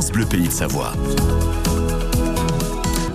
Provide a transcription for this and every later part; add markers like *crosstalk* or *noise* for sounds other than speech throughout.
France Bleu Pays de Savoie.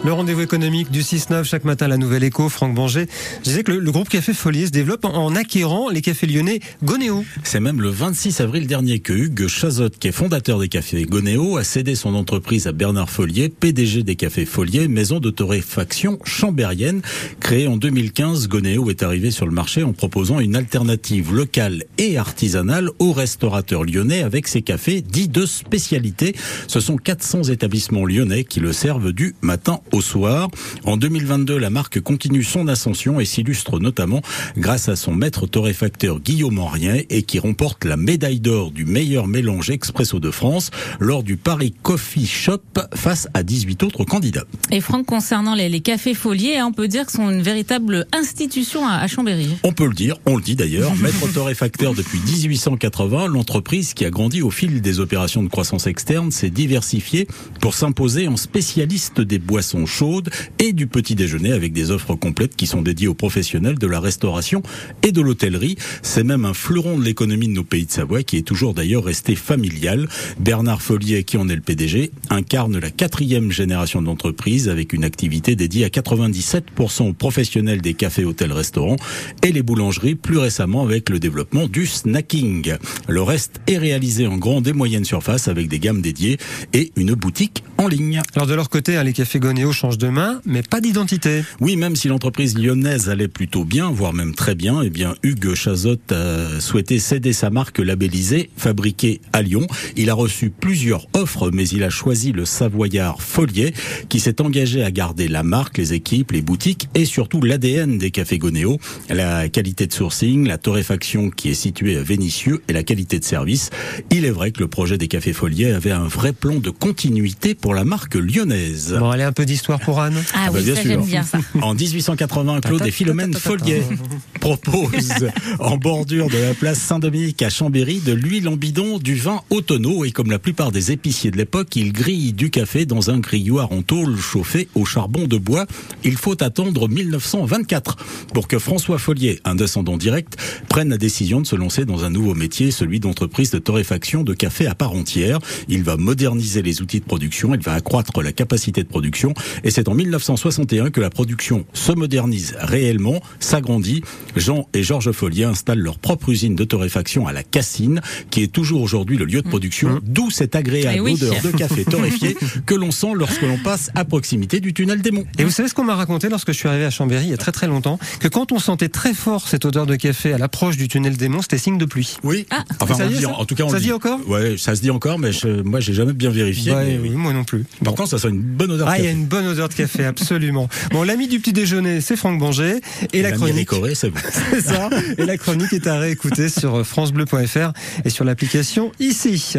Le rendez-vous économique du 6-9 chaque matin, la Nouvelle Écho, Franck Banger. Je disais que le, groupe Café Folie se développe en, acquérant les cafés lyonnais Gonéo. C'est même le 26 avril dernier que Hugues Chazot, qui est fondateur des cafés Gonéo, a cédé son entreprise à Bernard Follier, PDG des cafés Follier, maison de torréfaction chambérienne. Créée en 2015, Gonéo est arrivé sur le marché en proposant une alternative locale et artisanale aux restaurateurs lyonnais avec ses cafés dits de spécialité. Ce sont 400 établissements lyonnais qui le servent du matin au soir. En 2022, la marque continue son ascension et s'illustre notamment grâce à son maître torréfacteur Guillaume Henrien et qui remporte la médaille d'or du meilleur mélange expresso de France lors du Paris Coffee Shop face à 18 autres candidats. Et Franck, concernant les, cafés foliers, on peut dire que sont une véritable institution à, Chambéry. On peut le dire, on le dit d'ailleurs. *laughs* maître torréfacteur depuis 1880, l'entreprise qui a grandi au fil des opérations de croissance externe s'est diversifiée pour s'imposer en spécialiste des boissons chaude et du petit déjeuner avec des offres complètes qui sont dédiées aux professionnels de la restauration et de l'hôtellerie. C'est même un fleuron de l'économie de nos pays de Savoie qui est toujours d'ailleurs resté familial. Bernard Follier, qui en est le PDG, incarne la quatrième génération d'entreprise avec une activité dédiée à 97% aux professionnels des cafés, hôtels, restaurants et les boulangeries plus récemment avec le développement du snacking. Le reste est réalisé en grande et moyenne surface avec des gammes dédiées et une boutique en ligne. Alors de leur côté, les cafés Gonéo change de main, mais pas d'identité. Oui, même si l'entreprise lyonnaise allait plutôt bien, voire même très bien, eh bien Hugues Chazot a souhaité céder sa marque labellisée, fabriquée à Lyon. Il a reçu plusieurs offres, mais il a choisi le Savoyard Follier, qui s'est engagé à garder la marque, les équipes, les boutiques et surtout l'ADN des cafés Gonéo, la qualité de sourcing, la torréfaction qui est située à Vénissieux et la qualité de service. Il est vrai que le projet des cafés Follier avait un vrai plan de continuité pour la marque lyonnaise. Bon, allez, un peu d'histoire pour Anne Ah, oui, bah, ça j'aime bien ça. En 1880, Claude et Philomène Follier *laughs* proposent en bordure de la place Saint-Dominique à Chambéry de l'huile en bidon, du vin au tonneau et comme la plupart des épiciers de l'époque, ils grillent du café dans un grilloir en tôle chauffé au charbon de bois. Il faut attendre 1924 pour que François Follier, un descendant direct, prenne la décision de se lancer dans un nouveau métier, celui d'entreprise de torréfaction de café à part entière. Il va moderniser les outils de production, il va accroître la capacité de production et c'est en 1961 que la production se modernise réellement, s'agrandit. Jean et Georges Follier installent leur propre usine de torréfaction à la Cassine, qui est toujours aujourd'hui le lieu de production, mmh. d'où cette agréable odeur de café *laughs* torréfié que l'on sent lorsque l'on passe à proximité du tunnel des Monts. Et vous savez ce qu'on m'a raconté lorsque je suis arrivé à Chambéry il y a très très longtemps, que quand on sentait très fort cette odeur de café à l'approche du tunnel des Monts, c'était signe de pluie. Oui. Ah. Enfin, ça dit, en tout cas, on ça se dit encore? Ouais, ça se dit encore, mais je, moi, j'ai jamais bien vérifié. Oui, moi non plus. Par contre, ça sent une bonne odeur. Ah, il y a une bonne odeur de café, absolument. *laughs* Bon, l'ami du petit déjeuner, c'est Franck Banger. Et, la chronique. *laughs* c'est ça. Et la chronique est à réécouter sur FranceBleu.fr et sur l'application ici.